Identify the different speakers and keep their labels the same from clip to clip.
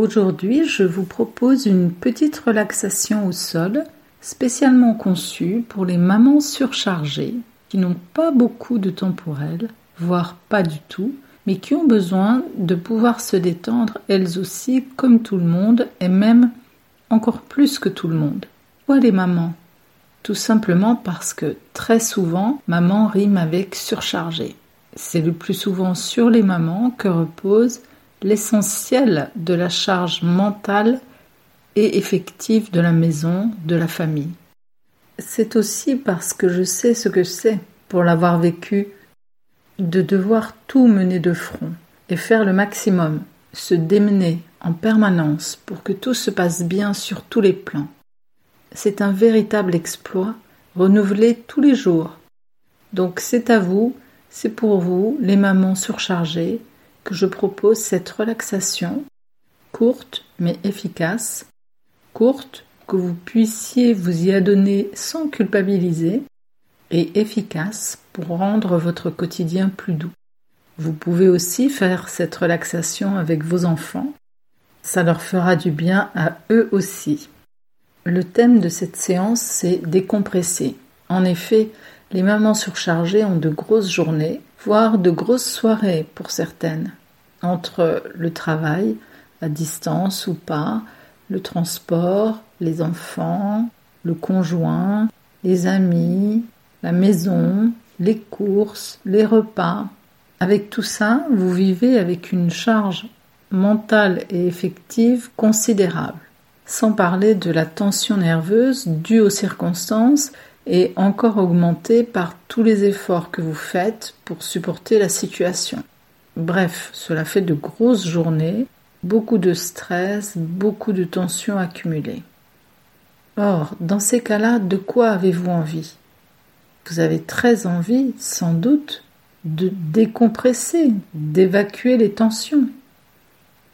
Speaker 1: Aujourd'hui, je vous propose une petite relaxation au sol spécialement conçue pour les mamans surchargées qui n'ont pas beaucoup de temps pour elles, voire pas du tout, mais qui ont besoin de pouvoir se détendre elles aussi comme tout le monde et même encore plus que tout le monde. Pourquoi les mamans? Tout simplement parce que très souvent, maman rime avec surchargé. C'est le plus souvent sur les mamans que repose l'essentiel de la charge mentale et effective de la maison, de la famille. C'est aussi parce que je sais ce que c'est, pour l'avoir vécu, de devoir tout mener de front et faire le maximum, se démener en permanence pour que tout se passe bien sur tous les plans. C'est un véritable exploit, renouvelé tous les jours. Donc c'est à vous, c'est pour vous, les mamans surchargées, que je propose cette relaxation courte mais efficace, courte que vous puissiez vous y adonner sans culpabiliser et efficace pour rendre votre quotidien plus doux. Vous pouvez aussi faire cette relaxation avec vos enfants. Ça leur fera du bien à eux aussi. Le thème de cette séance, c'est décompresser. En effet, les mamans surchargées ont de grosses journées, voire de grosses soirées pour certaines, entre le travail, à distance ou pas, le transport, les enfants, le conjoint, les amis, la maison, les courses, les repas. Avec tout ça, vous vivez avec une charge mentale et effective considérable, sans parler de la tension nerveuse due aux circonstances et encore augmentée par tous les efforts que vous faites pour supporter la situation. Bref, cela fait de grosses journées, beaucoup de stress, beaucoup de tensions accumulées. Or, dans ces cas-là, de quoi avez-vous envie? Vous avez très envie, sans doute, de décompresser, d'évacuer les tensions.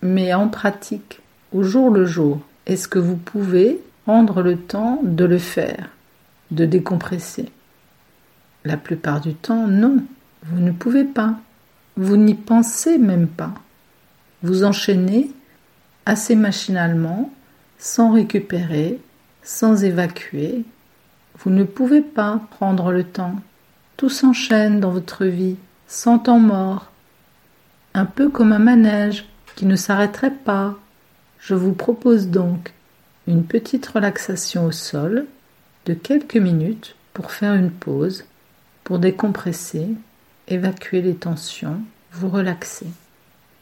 Speaker 1: Mais en pratique, au jour le jour, est-ce que vous pouvez prendre le temps de le faire, de décompresser La plupart du temps, non, vous ne pouvez pas. Vous n'y pensez même pas. Vous enchaînez assez machinalement, sans récupérer, sans évacuer. Vous ne pouvez pas prendre le temps. Tout s'enchaîne dans votre vie, sans temps mort. Un peu comme un manège qui ne s'arrêterait pas. Je vous propose donc une petite relaxation au sol de quelques minutes pour faire une pause, pour décompresser évacuer les tensions, vous relaxer.